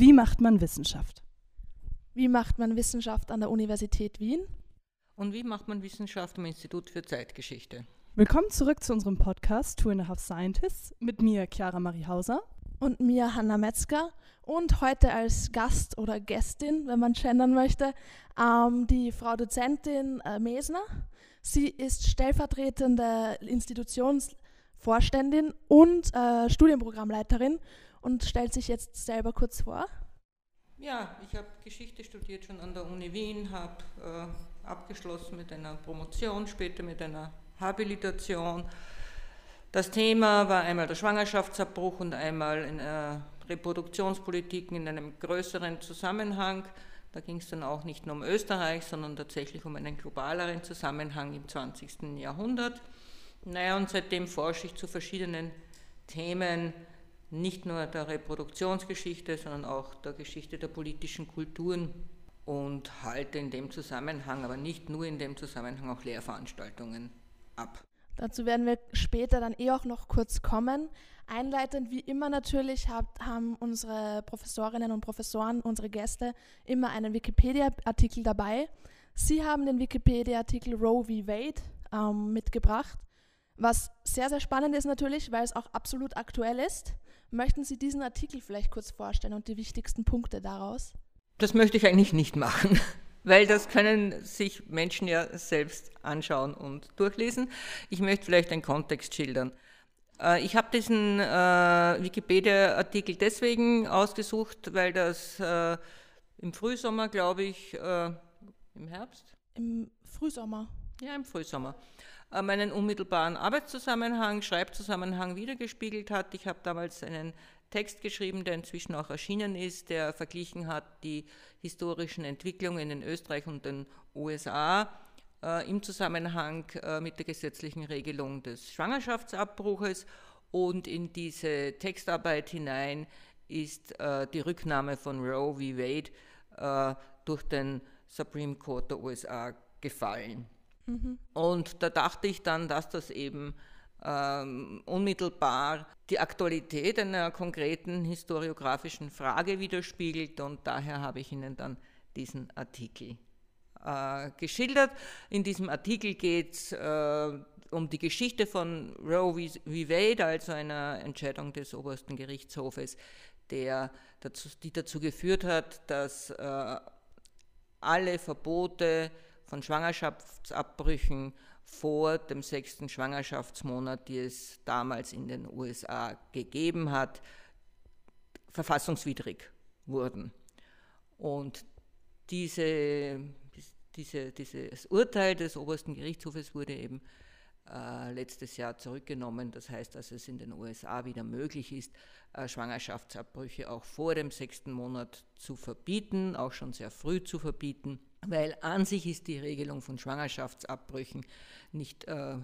Wie macht man Wissenschaft? Wie macht man Wissenschaft an der Universität Wien? Und wie macht man Wissenschaft am Institut für Zeitgeschichte? Willkommen zurück zu unserem Podcast Two and a Half Scientists mit mir, Chiara Marie Hauser. Und mir, Hanna Metzger. Und heute als Gast oder Gästin, wenn man gendern möchte, ähm, die Frau Dozentin äh, Mesner. Sie ist stellvertretende Institutionsvorständin und äh, Studienprogrammleiterin und stellt sich jetzt selber kurz vor. Ja, ich habe Geschichte studiert schon an der Uni Wien, habe äh, abgeschlossen mit einer Promotion, später mit einer Habilitation. Das Thema war einmal der Schwangerschaftsabbruch und einmal in äh, Reproduktionspolitiken in einem größeren Zusammenhang. Da ging es dann auch nicht nur um Österreich, sondern tatsächlich um einen globaleren Zusammenhang im 20. Jahrhundert. Naja, und seitdem forsche ich zu verschiedenen Themen, nicht nur der Reproduktionsgeschichte, sondern auch der Geschichte der politischen Kulturen und halte in dem Zusammenhang, aber nicht nur in dem Zusammenhang, auch Lehrveranstaltungen ab. Dazu werden wir später dann eh auch noch kurz kommen. Einleitend wie immer natürlich haben unsere Professorinnen und Professoren, unsere Gäste, immer einen Wikipedia-Artikel dabei. Sie haben den Wikipedia-Artikel Roe v. Wade ähm, mitgebracht, was sehr, sehr spannend ist natürlich, weil es auch absolut aktuell ist. Möchten Sie diesen Artikel vielleicht kurz vorstellen und die wichtigsten Punkte daraus? Das möchte ich eigentlich nicht machen, weil das können sich Menschen ja selbst anschauen und durchlesen. Ich möchte vielleicht einen Kontext schildern. Äh, ich habe diesen äh, Wikipedia-Artikel deswegen ausgesucht, weil das äh, im Frühsommer, glaube ich, äh, im Herbst? Im Frühsommer. Ja, im Frühsommer meinen unmittelbaren Arbeitszusammenhang, Schreibzusammenhang wiedergespiegelt hat. Ich habe damals einen Text geschrieben, der inzwischen auch erschienen ist, der verglichen hat die historischen Entwicklungen in Österreich und den USA äh, im Zusammenhang äh, mit der gesetzlichen Regelung des Schwangerschaftsabbruches. Und in diese Textarbeit hinein ist äh, die Rücknahme von Roe v. Wade äh, durch den Supreme Court der USA gefallen. Und da dachte ich dann, dass das eben ähm, unmittelbar die Aktualität einer konkreten historiografischen Frage widerspiegelt und daher habe ich Ihnen dann diesen Artikel äh, geschildert. In diesem Artikel geht es äh, um die Geschichte von Roe v. Wade, also einer Entscheidung des obersten Gerichtshofes, der dazu, die dazu geführt hat, dass äh, alle Verbote von Schwangerschaftsabbrüchen vor dem sechsten Schwangerschaftsmonat, die es damals in den USA gegeben hat, verfassungswidrig wurden. Und diese, diese, dieses Urteil des obersten Gerichtshofes wurde eben äh, letztes Jahr zurückgenommen. Das heißt, dass es in den USA wieder möglich ist, äh, Schwangerschaftsabbrüche auch vor dem sechsten Monat zu verbieten, auch schon sehr früh zu verbieten weil an sich ist die Regelung von Schwangerschaftsabbrüchen nicht äh,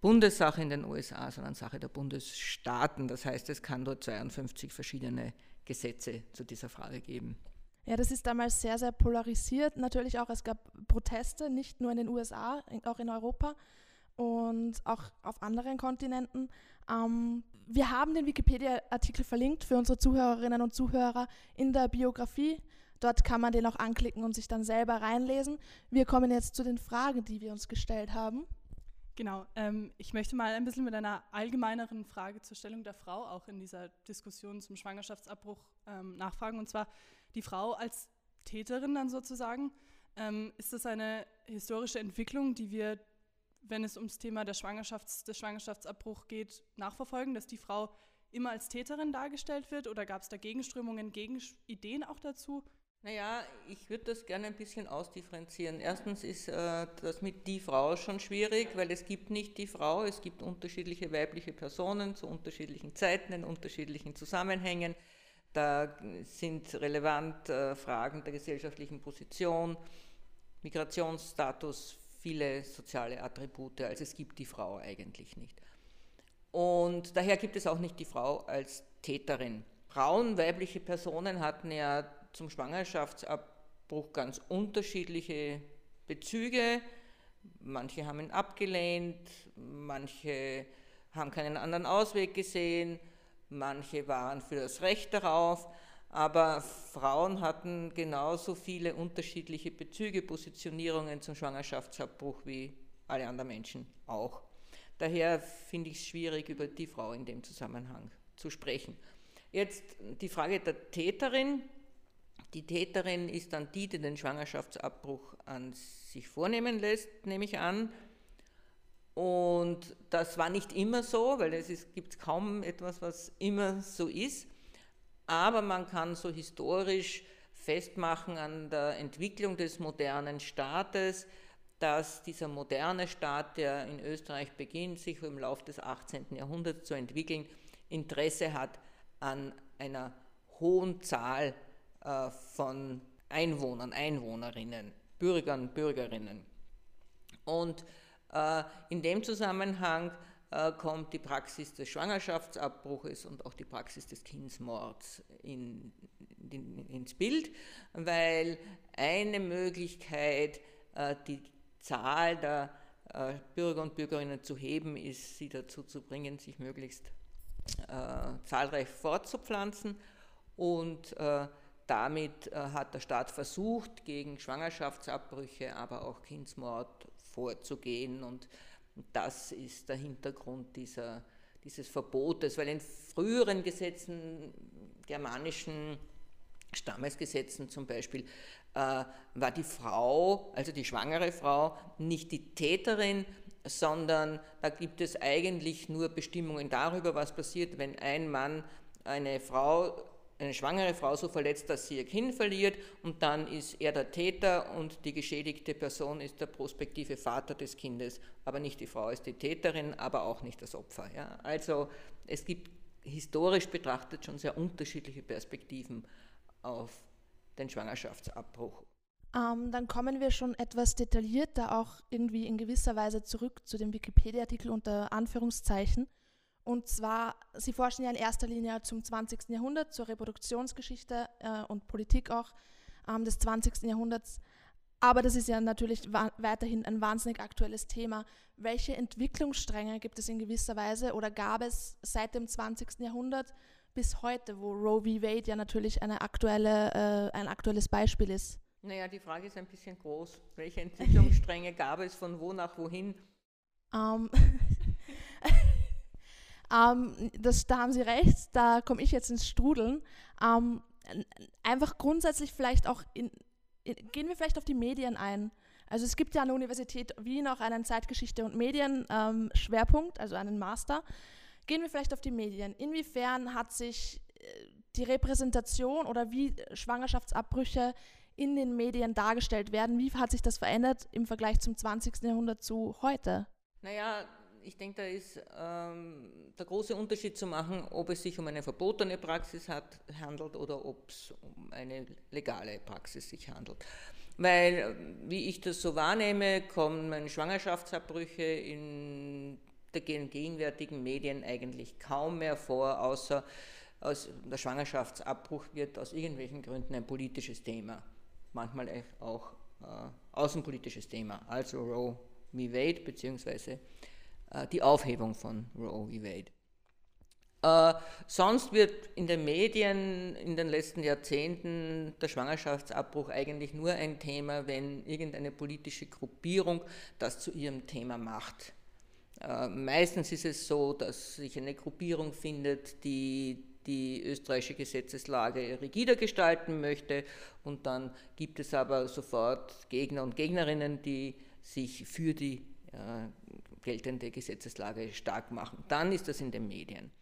Bundessache in den USA, sondern Sache der Bundesstaaten. Das heißt, es kann dort 52 verschiedene Gesetze zu dieser Frage geben. Ja, das ist damals sehr, sehr polarisiert. Natürlich auch, es gab Proteste, nicht nur in den USA, auch in Europa und auch auf anderen Kontinenten. Ähm, wir haben den Wikipedia-Artikel verlinkt für unsere Zuhörerinnen und Zuhörer in der Biografie Dort kann man den auch anklicken und sich dann selber reinlesen. Wir kommen jetzt zu den Fragen, die wir uns gestellt haben. Genau, ähm, ich möchte mal ein bisschen mit einer allgemeineren Frage zur Stellung der Frau auch in dieser Diskussion zum Schwangerschaftsabbruch ähm, nachfragen. Und zwar die Frau als Täterin dann sozusagen. Ähm, ist das eine historische Entwicklung, die wir, wenn es ums Thema der Schwangerschafts-, des Schwangerschaftsabbruchs geht, nachverfolgen, dass die Frau immer als Täterin dargestellt wird? Oder gab es da Gegenströmungen, Gegenideen auch dazu? Naja, ich würde das gerne ein bisschen ausdifferenzieren. Erstens ist äh, das mit die Frau schon schwierig, weil es gibt nicht die Frau, es gibt unterschiedliche weibliche Personen zu unterschiedlichen Zeiten, in unterschiedlichen Zusammenhängen. Da sind relevant äh, Fragen der gesellschaftlichen Position, Migrationsstatus, viele soziale Attribute. Also es gibt die Frau eigentlich nicht. Und daher gibt es auch nicht die Frau als Täterin. Frauen, weibliche Personen hatten ja zum Schwangerschaftsabbruch ganz unterschiedliche Bezüge. Manche haben ihn abgelehnt, manche haben keinen anderen Ausweg gesehen, manche waren für das Recht darauf. aber Frauen hatten genauso viele unterschiedliche Bezüge, Positionierungen zum Schwangerschaftsabbruch wie alle anderen Menschen auch. Daher finde ich es schwierig, über die Frau in dem Zusammenhang zu sprechen. Jetzt die Frage der Täterin. Die Täterin ist dann die, die den Schwangerschaftsabbruch an sich vornehmen lässt, nehme ich an. Und das war nicht immer so, weil es gibt kaum etwas, was immer so ist. Aber man kann so historisch festmachen an der Entwicklung des modernen Staates, dass dieser moderne Staat, der in Österreich beginnt, sich im Laufe des 18. Jahrhunderts zu entwickeln, Interesse hat an einer hohen Zahl äh, von Einwohnern, Einwohnerinnen, Bürgern, Bürgerinnen. Und äh, in dem Zusammenhang äh, kommt die Praxis des Schwangerschaftsabbruches und auch die Praxis des Kindsmords in, in, ins Bild, weil eine Möglichkeit, die Zahl der Bürger und Bürgerinnen zu heben, ist, sie dazu zu bringen, sich möglichst äh, zahlreich fortzupflanzen. Und äh, damit äh, hat der Staat versucht, gegen Schwangerschaftsabbrüche, aber auch Kindsmord vorzugehen. Und das ist der Hintergrund dieser, dieses Verbotes, weil in früheren Gesetzen, germanischen Stammesgesetzen zum Beispiel, äh, war die Frau, also die schwangere Frau, nicht die Täterin, sondern da gibt es eigentlich nur Bestimmungen darüber, was passiert, wenn ein Mann eine Frau, eine schwangere Frau so verletzt, dass sie ihr Kind verliert und dann ist er der Täter und die geschädigte Person ist der prospektive Vater des Kindes, aber nicht die Frau ist die Täterin, aber auch nicht das Opfer. Ja? Also es gibt historisch betrachtet schon sehr unterschiedliche Perspektiven auf den Schwangerschaftsabbruch. Ähm, dann kommen wir schon etwas detaillierter auch irgendwie in gewisser Weise zurück zu dem Wikipedia-Artikel unter Anführungszeichen. Und zwar, Sie forschen ja in erster Linie zum 20. Jahrhundert, zur Reproduktionsgeschichte äh, und Politik auch ähm, des 20. Jahrhunderts. Aber das ist ja natürlich weiterhin ein wahnsinnig aktuelles Thema. Welche Entwicklungsstränge gibt es in gewisser Weise oder gab es seit dem 20. Jahrhundert bis heute, wo Roe v. Wade ja natürlich aktuelle, äh, ein aktuelles Beispiel ist? Naja, die Frage ist ein bisschen groß. Welche Entwicklungsstränge gab es von wo nach wohin? Um, um, das, da haben Sie recht, da komme ich jetzt ins Strudeln. Um, einfach grundsätzlich vielleicht auch, in, in, gehen wir vielleicht auf die Medien ein. Also es gibt ja an der Universität Wien auch einen Zeitgeschichte und Medien Schwerpunkt, also einen Master. Gehen wir vielleicht auf die Medien. Inwiefern hat sich äh, die Repräsentation oder wie Schwangerschaftsabbrüche in den Medien dargestellt werden, wie hat sich das verändert im Vergleich zum 20. Jahrhundert zu heute? Naja, ich denke, da ist ähm, der große Unterschied zu machen, ob es sich um eine verbotene Praxis hat, handelt oder ob es um eine legale Praxis sich handelt. Weil, wie ich das so wahrnehme, kommen Schwangerschaftsabbrüche in den gegenwärtigen Medien eigentlich kaum mehr vor, außer aus der Schwangerschaftsabbruch wird aus irgendwelchen Gründen ein politisches Thema, manchmal auch äh, außenpolitisches Thema, also Roe v. Wade beziehungsweise äh, die Aufhebung von Roe v. Wade. Äh, sonst wird in den Medien in den letzten Jahrzehnten der Schwangerschaftsabbruch eigentlich nur ein Thema, wenn irgendeine politische Gruppierung das zu ihrem Thema macht. Äh, meistens ist es so, dass sich eine Gruppierung findet, die die österreichische Gesetzeslage rigider gestalten möchte und dann gibt es aber sofort Gegner und Gegnerinnen, die sich für die äh, geltende Gesetzeslage stark machen. Dann ist das in den Medien.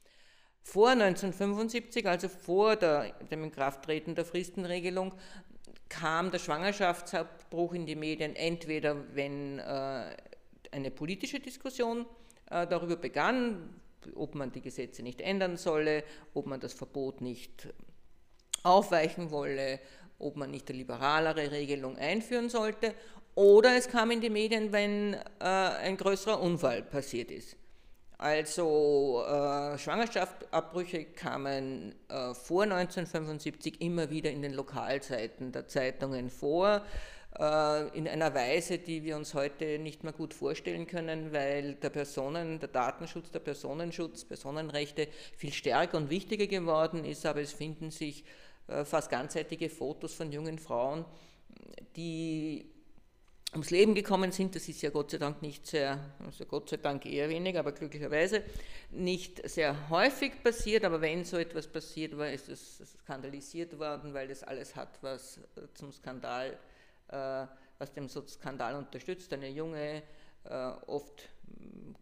Vor 1975, also vor der, dem Inkrafttreten der Fristenregelung, kam der Schwangerschaftsabbruch in die Medien entweder, wenn äh, eine politische Diskussion äh, darüber begann, ob man die Gesetze nicht ändern solle, ob man das Verbot nicht aufweichen wolle, ob man nicht eine liberalere Regelung einführen sollte. Oder es kam in die Medien, wenn äh, ein größerer Unfall passiert ist. Also äh, Schwangerschaftsabbrüche kamen äh, vor 1975 immer wieder in den Lokalzeiten der Zeitungen vor. Äh, in einer Weise, die wir uns heute nicht mehr gut vorstellen können, weil der Personen, der Datenschutz, der Personenschutz, Personenrechte viel stärker und wichtiger geworden ist, aber es finden sich fast ganzseitige Fotos von jungen Frauen, die ums Leben gekommen sind. Das ist ja Gott sei Dank nicht sehr, also Gott sei Dank eher weniger, aber glücklicherweise nicht sehr häufig passiert. Aber wenn so etwas passiert war, ist es skandalisiert worden, weil das alles hat, was zum Skandal, äh, was dem Skandal unterstützt. Eine junge, äh, oft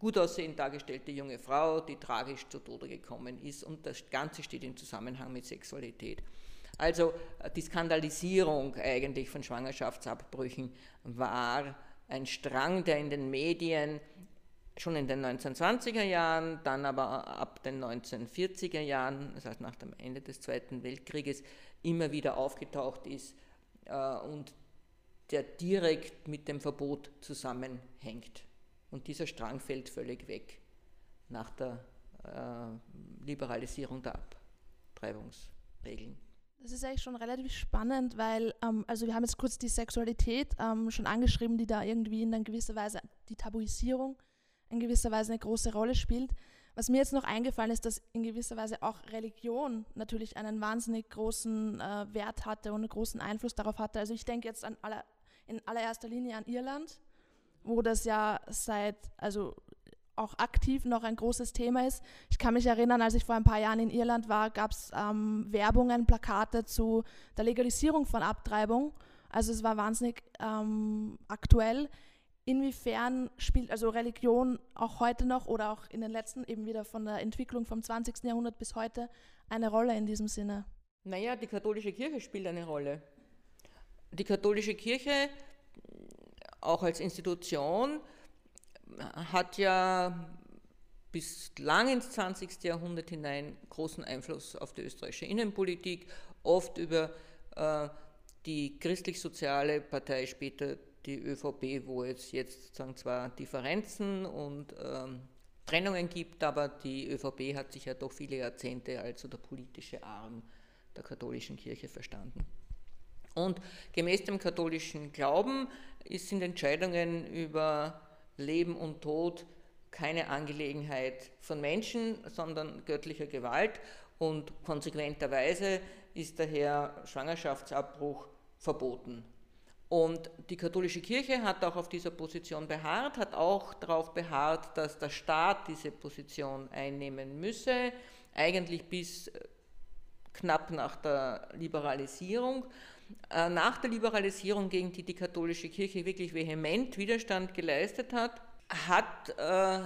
gut aussehend dargestellte junge Frau, die tragisch zu Tode gekommen ist und das Ganze steht im Zusammenhang mit Sexualität. Also die Skandalisierung eigentlich von Schwangerschaftsabbrüchen war ein Strang, der in den Medien schon in den 1920er Jahren, dann aber ab den 1940er Jahren, das heißt nach dem Ende des Zweiten Weltkrieges, immer wieder aufgetaucht ist äh, und der direkt mit dem Verbot zusammenhängt. Und dieser Strang fällt völlig weg nach der äh, Liberalisierung der Abtreibungsregeln. Das ist eigentlich schon relativ spannend, weil, ähm, also wir haben jetzt kurz die Sexualität ähm, schon angeschrieben, die da irgendwie in gewisser Weise, die Tabuisierung in gewisser Weise eine große Rolle spielt. Was mir jetzt noch eingefallen ist, dass in gewisser Weise auch Religion natürlich einen wahnsinnig großen äh, Wert hatte und einen großen Einfluss darauf hatte. Also ich denke jetzt aller, in allererster Linie an Irland, wo das ja seit, also auch aktiv noch ein großes Thema ist. Ich kann mich erinnern, als ich vor ein paar Jahren in Irland war, gab es ähm, Werbungen, Plakate zu der Legalisierung von Abtreibung. Also es war wahnsinnig ähm, aktuell. Inwiefern spielt also Religion auch heute noch oder auch in den letzten, eben wieder von der Entwicklung vom 20. Jahrhundert bis heute, eine Rolle in diesem Sinne? Naja, die katholische Kirche spielt eine Rolle. Die katholische Kirche, auch als Institution, hat ja bis lang ins 20. Jahrhundert hinein großen Einfluss auf die österreichische Innenpolitik, oft über äh, die christlich-soziale Partei, später die ÖVP, wo es jetzt sozusagen zwar Differenzen und ähm, Trennungen gibt, aber die ÖVP hat sich ja doch viele Jahrzehnte als so der politische Arm der katholischen Kirche verstanden. Und gemäß dem katholischen Glauben sind Entscheidungen über Leben und Tod keine Angelegenheit von Menschen, sondern göttlicher Gewalt und konsequenterweise ist daher Schwangerschaftsabbruch verboten. Und die katholische Kirche hat auch auf dieser Position beharrt, hat auch darauf beharrt, dass der Staat diese Position einnehmen müsse, eigentlich bis äh, knapp nach der Liberalisierung. Äh, nach der Liberalisierung, gegen die die katholische Kirche wirklich vehement Widerstand geleistet hat, hat äh,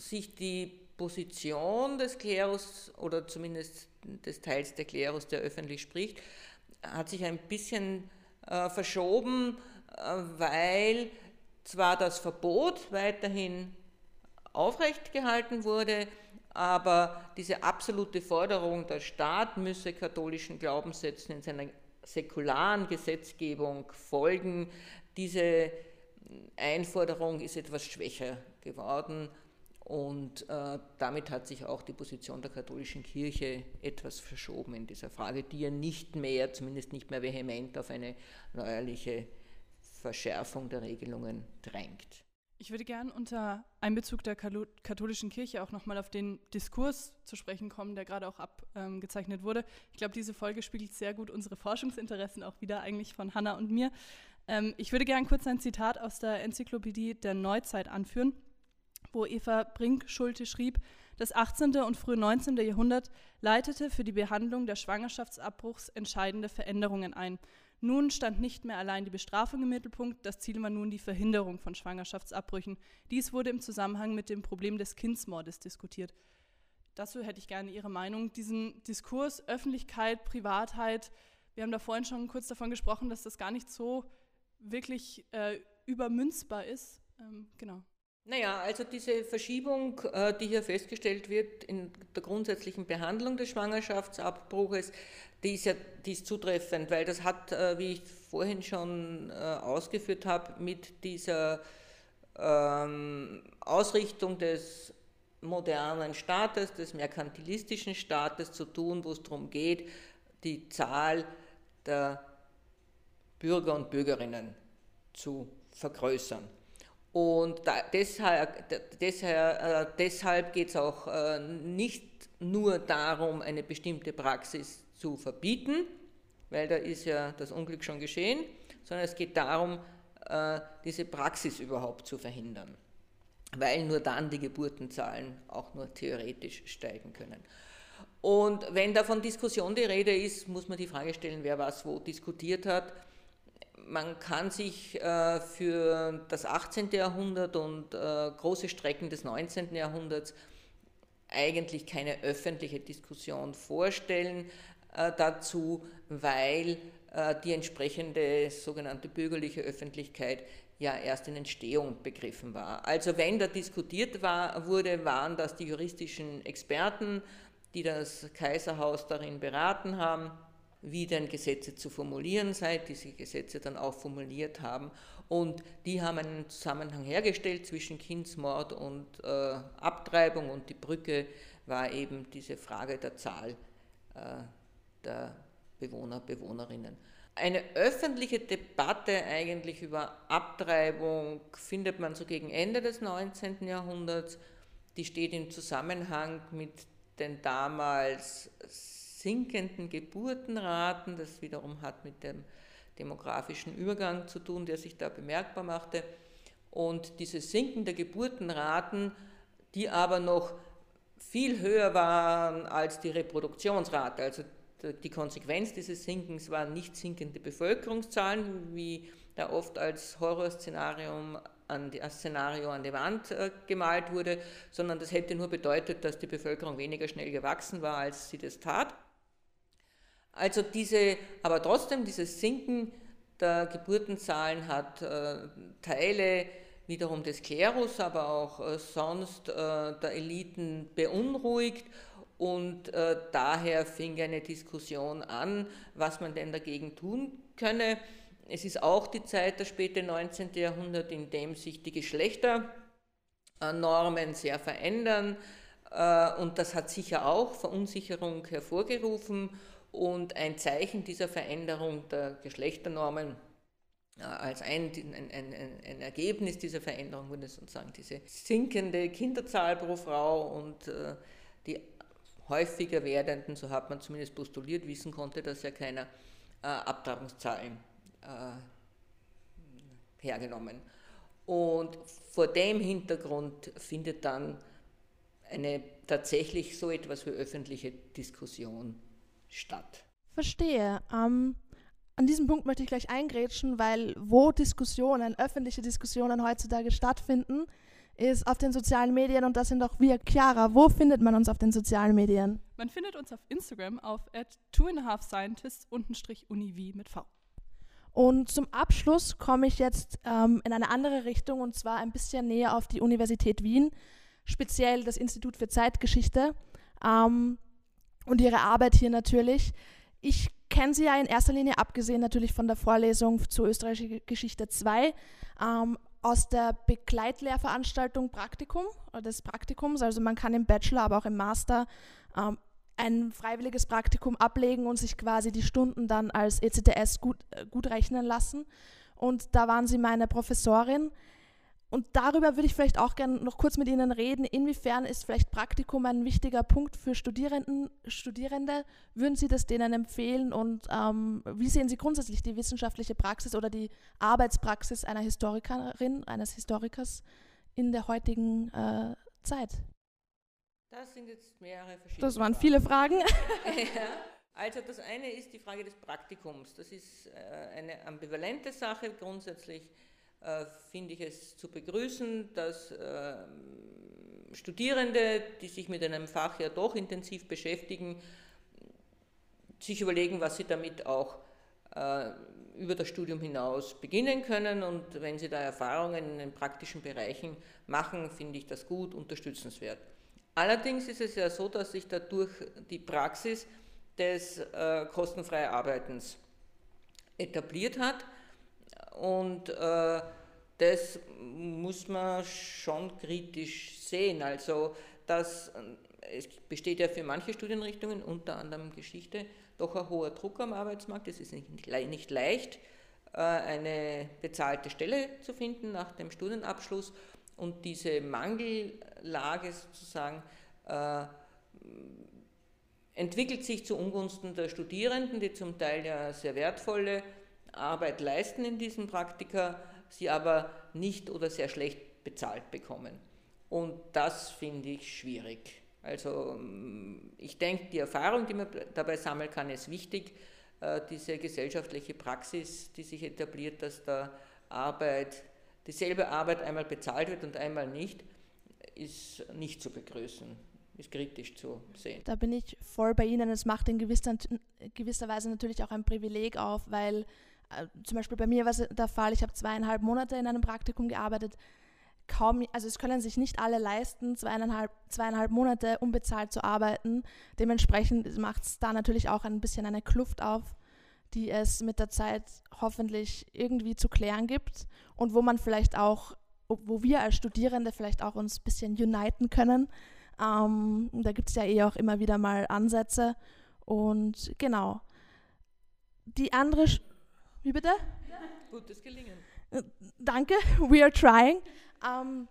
sich die Position des Klerus oder zumindest des Teils der Klerus, der öffentlich spricht, hat sich ein bisschen äh, verschoben, äh, weil zwar das Verbot weiterhin aufrecht gehalten wurde, aber diese absolute Forderung, der Staat müsse katholischen Glaubenssätzen in seiner säkularen Gesetzgebung folgen. Diese Einforderung ist etwas schwächer geworden und äh, damit hat sich auch die Position der katholischen Kirche etwas verschoben in dieser Frage, die ja nicht mehr, zumindest nicht mehr vehement auf eine neuerliche Verschärfung der Regelungen drängt. Ich würde gern unter Einbezug der katholischen Kirche auch nochmal auf den Diskurs zu sprechen kommen, der gerade auch abgezeichnet wurde. Ich glaube, diese Folge spiegelt sehr gut unsere Forschungsinteressen auch wieder, eigentlich von Hanna und mir. Ähm, ich würde gern kurz ein Zitat aus der Enzyklopädie der Neuzeit anführen, wo Eva Brink-Schulte schrieb, das 18. und frühe 19. Jahrhundert leitete für die Behandlung der Schwangerschaftsabbruchs entscheidende Veränderungen ein – nun stand nicht mehr allein die Bestrafung im Mittelpunkt, das Ziel war nun die Verhinderung von Schwangerschaftsabbrüchen. Dies wurde im Zusammenhang mit dem Problem des Kindsmordes diskutiert. Dazu hätte ich gerne Ihre Meinung. Diesen Diskurs Öffentlichkeit, Privatheit, wir haben da vorhin schon kurz davon gesprochen, dass das gar nicht so wirklich äh, übermünzbar ist. Ähm, genau. Naja, also diese Verschiebung, äh, die hier festgestellt wird in der grundsätzlichen Behandlung des Schwangerschaftsabbruches, die ist ja die ist zutreffend, weil das hat, äh, wie ich vorhin schon äh, ausgeführt habe, mit dieser ähm, Ausrichtung des modernen Staates, des merkantilistischen Staates zu tun, wo es darum geht, die Zahl der Bürger und Bürgerinnen zu vergrößern. Und da, deshalb, deshalb, äh, deshalb geht es auch äh, nicht nur darum, eine bestimmte Praxis zu verbieten, weil da ist ja das Unglück schon geschehen, sondern es geht darum, äh, diese Praxis überhaupt zu verhindern, weil nur dann die Geburtenzahlen auch nur theoretisch steigen können. Und wenn da von Diskussion die Rede ist, muss man die Frage stellen, wer was wo diskutiert hat. Man kann sich äh, für das 18. Jahrhundert und äh, große Strecken des 19. Jahrhunderts eigentlich keine öffentliche Diskussion vorstellen äh, dazu, weil äh, die entsprechende sogenannte bürgerliche Öffentlichkeit ja erst in Entstehung begriffen war. Also wenn da diskutiert war, wurde, waren das die juristischen Experten, die das Kaiserhaus darin beraten haben, wie denn Gesetze zu formulieren sei, diese Gesetze dann auch formuliert haben. Und die haben einen Zusammenhang hergestellt zwischen Kindsmord und äh, Abtreibung und die Brücke war eben diese Frage der Zahl äh, der Bewohner, Bewohnerinnen. Eine öffentliche Debatte eigentlich über Abtreibung findet man so gegen Ende des 19. Jahrhunderts. Die steht im Zusammenhang mit den damals sinkenden Geburtenraten, das wiederum hat mit dem demografischen Übergang zu tun, der sich da bemerkbar machte. Und diese sinkende Geburtenraten, die aber noch viel höher waren als die Reproduktionsrate, also die Konsequenz dieses Sinkens waren nicht sinkende Bevölkerungszahlen, wie da oft als Horrorszenario an die, als Szenario an die Wand äh, gemalt wurde, sondern das hätte nur bedeutet, dass die Bevölkerung weniger schnell gewachsen war, als sie das tat. Also diese, aber trotzdem dieses Sinken der Geburtenzahlen hat äh, Teile wiederum des Klerus, aber auch äh, sonst äh, der Eliten beunruhigt und äh, daher fing eine Diskussion an, was man denn dagegen tun könne. Es ist auch die Zeit, das späte 19. Jahrhundert, in dem sich die Geschlechternormen sehr verändern. Äh, und das hat sicher auch Verunsicherung hervorgerufen. Und ein Zeichen dieser Veränderung der Geschlechternormen äh, als ein, ein, ein, ein, Ergebnis dieser Veränderung wurde sozusagen diese sinkende Kinderzahl pro Frau und äh, die häufiger werdenden, so hat man zumindest postuliert, wissen konnte, dass ja keiner äh, Abtreibungszahlen äh, hergenommen. Und vor dem Hintergrund findet dann eine tatsächlich so etwas wie öffentliche Diskussion statt. Verstehe. Ähm, an diesem Punkt möchte ich gleich eingrätschen, weil wo Diskussionen, öffentliche Diskussionen heutzutage stattfinden, ist auf den sozialen Medien und das sind auch wir. Chiara, wo findet man uns auf den sozialen Medien? Man findet uns auf Instagram auf at twoandahafscientists-univ mit V. Und zum Abschluss komme ich jetzt ähm, in eine andere Richtung und zwar ein bisschen näher auf die Universität Wien, speziell das Institut für Zeitgeschichte ähm, und ihre Arbeit hier natürlich. Ich kenne sie ja in erster Linie, abgesehen natürlich von der Vorlesung zur österreichischen Geschichte 2, ähm, aus der Begleitlehrveranstaltung Praktikum oder des Praktikums. Also man kann im Bachelor, aber auch im Master ähm, ein freiwilliges Praktikum ablegen und sich quasi die Stunden dann als ECTS gut, äh, gut rechnen lassen. Und da waren sie meine Professorin. Und darüber würde ich vielleicht auch gerne noch kurz mit Ihnen reden. Inwiefern ist vielleicht Praktikum ein wichtiger Punkt für Studierenden, Studierende? Würden Sie das denen empfehlen? Und ähm, wie sehen Sie grundsätzlich die wissenschaftliche Praxis oder die Arbeitspraxis einer Historikerin, eines Historikers in der heutigen äh, Zeit? Das sind jetzt mehrere verschiedene Das waren Fragen. viele Fragen. ja. Also das eine ist die Frage des Praktikums. Das ist äh, eine ambivalente Sache. Grundsätzlich äh, finde ich es zu begrüßen, dass äh, Studierende, die sich mit einem Fach ja doch intensiv beschäftigen, sich überlegen, was sie damit auch über das Studium hinaus beginnen können. Und wenn sie da Erfahrungen in den praktischen Bereichen machen, finde ich das gut, unterstützenswert. Allerdings ist es ja so, dass sich dadurch die Praxis des äh, kostenfreien Arbeitens etabliert hat und äh, das muss man schon kritisch sehen. Also das, es besteht ja für manche Studienrichtungen, unter anderem Geschichte, doch ein hoher Druck am Arbeitsmarkt. Es ist nicht, nicht leicht, äh, eine bezahlte Stelle zu finden nach dem Studienabschluss und diese Mangellage sozusagen äh, entwickelt sich zu Ungunsten der Studierenden, die zum Teil ja sehr wertvolle Arbeit leisten in diesen Praktika, sie aber nicht oder sehr schlecht bezahlt bekommen. Und das finde ich schwierig. Also ähm, ich denke, die Erfahrung, die man dabei sammeln kann, ist wichtig. Äh, diese gesellschaftliche Praxis, die sich etabliert, dass da Arbeit, dieselbe Arbeit einmal bezahlt wird und einmal nicht, ist nicht zu begrüßen, ist kritisch zu sehen. Da bin ich voll bei Ihnen. Es macht in gewisser, gewisser Weise natürlich auch ein Privileg auf, weil zum Beispiel bei mir war es der Fall, ich habe zweieinhalb Monate in einem Praktikum gearbeitet. Kaum, also es können sich nicht alle leisten, zweieinhalb, zweieinhalb Monate unbezahlt zu arbeiten. Dementsprechend macht es da natürlich auch ein bisschen eine Kluft auf, die es mit der Zeit hoffentlich irgendwie zu klären gibt und wo man vielleicht auch, wo wir als Studierende vielleicht auch uns ein bisschen uniten können. Ähm, da gibt es ja eh auch immer wieder mal Ansätze. Und genau. Die andere, wie bitte? Gutes Gelingen. Äh, danke, we are trying. Ähm,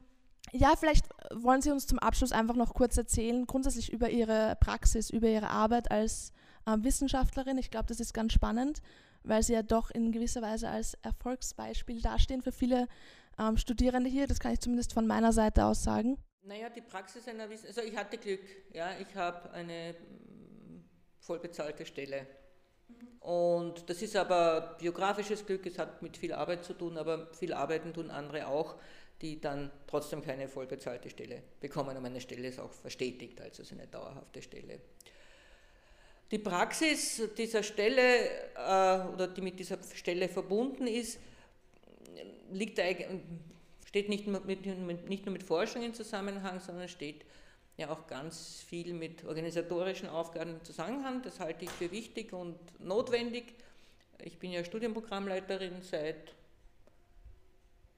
ja, vielleicht wollen Sie uns zum Abschluss einfach noch kurz erzählen, grundsätzlich über Ihre Praxis, über Ihre Arbeit als äh, Wissenschaftlerin. Ich glaube, das ist ganz spannend, weil Sie ja doch in gewisser Weise als Erfolgsbeispiel dastehen für viele ähm, Studierende hier. Das kann ich zumindest von meiner Seite aus sagen. Naja, die Praxis einer Wissenschaft, also ich hatte Glück. Ja, ich habe eine mm, vollbezahlte Stelle und das ist aber biografisches Glück, es hat mit viel Arbeit zu tun, aber viel Arbeiten tun andere auch, die dann trotzdem keine vollbezahlte Stelle bekommen. Und meine Stelle ist auch verstetigt, also ist eine dauerhafte Stelle. Die Praxis dieser Stelle äh, oder die mit dieser Stelle verbunden ist, liegt, steht nicht nur mit, nicht nur mit Forschung in Zusammenhang, sondern steht ja auch ganz viel mit organisatorischen Aufgaben im Zusammenhang. Das halte ich für wichtig und notwendig. Ich bin ja Studienprogrammleiterin seit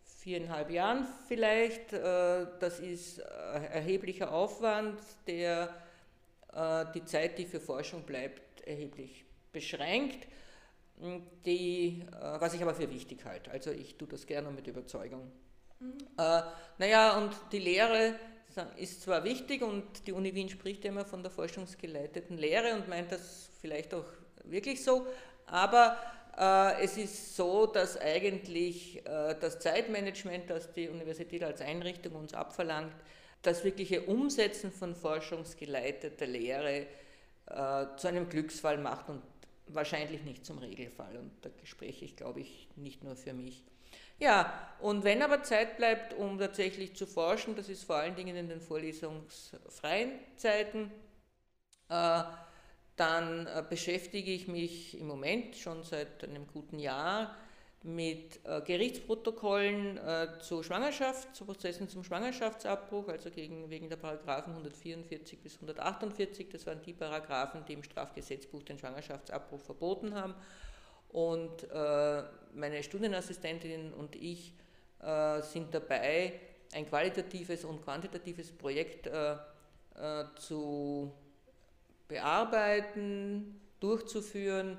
viereinhalb Jahren vielleicht. Äh, das ist erheblicher Aufwand, der äh, die Zeit, die für Forschung bleibt, erheblich beschränkt. Die, äh, was ich aber für wichtig halte. Also ich tue das gerne mit Überzeugung. Mhm. Äh, naja, und die Lehre ist zwar wichtig und die Uni Wien spricht ja immer von der forschungsgeleiteten Lehre und meint das vielleicht auch wirklich so, aber äh, es ist so, dass eigentlich äh, das Zeitmanagement, das die Universität als Einrichtung uns abverlangt, das wirkliche Umsetzen von forschungsgeleiteter Lehre äh, zu einem Glücksfall macht und wahrscheinlich nicht zum Regelfall. Und da spreche ich, glaube ich, nicht nur für mich. Ja, und wenn aber Zeit bleibt, um tatsächlich zu forschen, das ist vor allen Dingen in den vorlesungsfreien Zeiten, äh, dann äh, beschäftige ich mich im Moment schon seit einem guten Jahr mit äh, Gerichtsprotokollen äh, zu Schwangerschaft, zu Prozessen zum Schwangerschaftsabbruch, also gegen, wegen der Paragraphen 144 bis 148. Das waren die Paragraphen, die im Strafgesetzbuch den Schwangerschaftsabbruch verboten haben. Und äh, meine Studienassistentin und ich äh, sind dabei, ein qualitatives und quantitatives Projekt äh, zu bearbeiten, durchzuführen,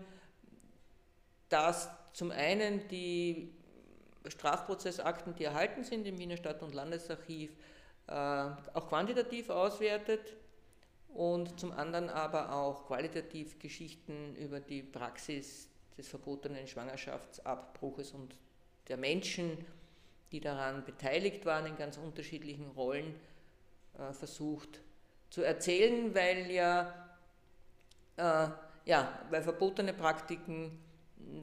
das zum einen die Strafprozessakten, die erhalten sind im Wiener Stadt- und Landesarchiv, auch quantitativ auswertet und zum anderen aber auch qualitativ Geschichten über die Praxis des verbotenen Schwangerschaftsabbruches und der Menschen, die daran beteiligt waren in ganz unterschiedlichen Rollen, äh, versucht zu erzählen, weil ja, äh, ja, weil verbotene Praktiken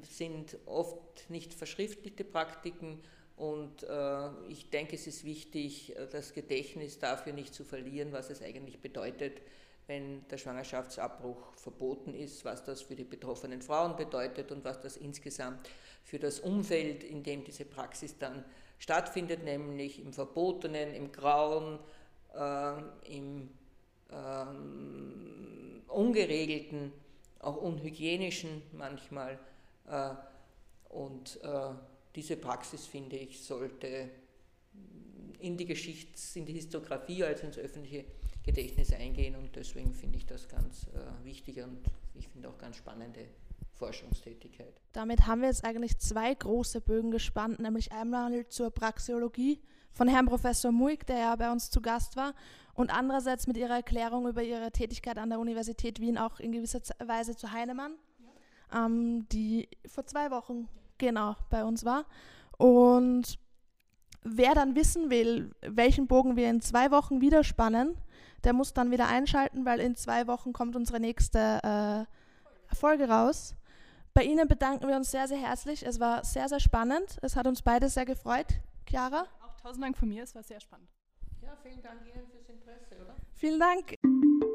sind oft nicht verschriftlichte Praktiken und äh, ich denke, es ist wichtig, das Gedächtnis dafür nicht zu verlieren, was es eigentlich bedeutet, wenn der Schwangerschaftsabbruch verboten ist, was das für die betroffenen Frauen bedeutet und was das insgesamt für das Umfeld, in dem diese Praxis dann stattfindet, nämlich im Verbotenen, im Grauen, äh, im äh, Ungeregelten, auch Unhygienischen manchmal. Äh, und äh, diese Praxis, finde ich, sollte in die Geschichts-, in die Historiografie, also ins öffentliche Gedächtnis eingehen und deswegen finde ich das ganz äh, wichtig und ich finde auch ganz spannende Forschungstätigkeit. Damit haben wir jetzt eigentlich zwei große Bögen gespannt, nämlich einmal zur Praxeologie von Herrn Professor Muig, der ja bei uns zu Gast war, und andererseits mit ihrer Erklärung über ihre Tätigkeit an der Universität Wien auch in gewisser Weise zu Heinemann, ja. ähm, die vor zwei Wochen genau bei uns war. Und wer dann wissen will, welchen Bogen wir in zwei Wochen wieder spannen, der muss dann wieder einschalten, weil in zwei Wochen kommt unsere nächste äh, Folge raus. Bei Ihnen bedanken wir uns sehr, sehr herzlich. Es war sehr, sehr spannend. Es hat uns beide sehr gefreut. Chiara? Auch tausend Dank von mir, es war sehr spannend. Ja, vielen Dank Ihnen fürs Interesse, oder? Vielen Dank.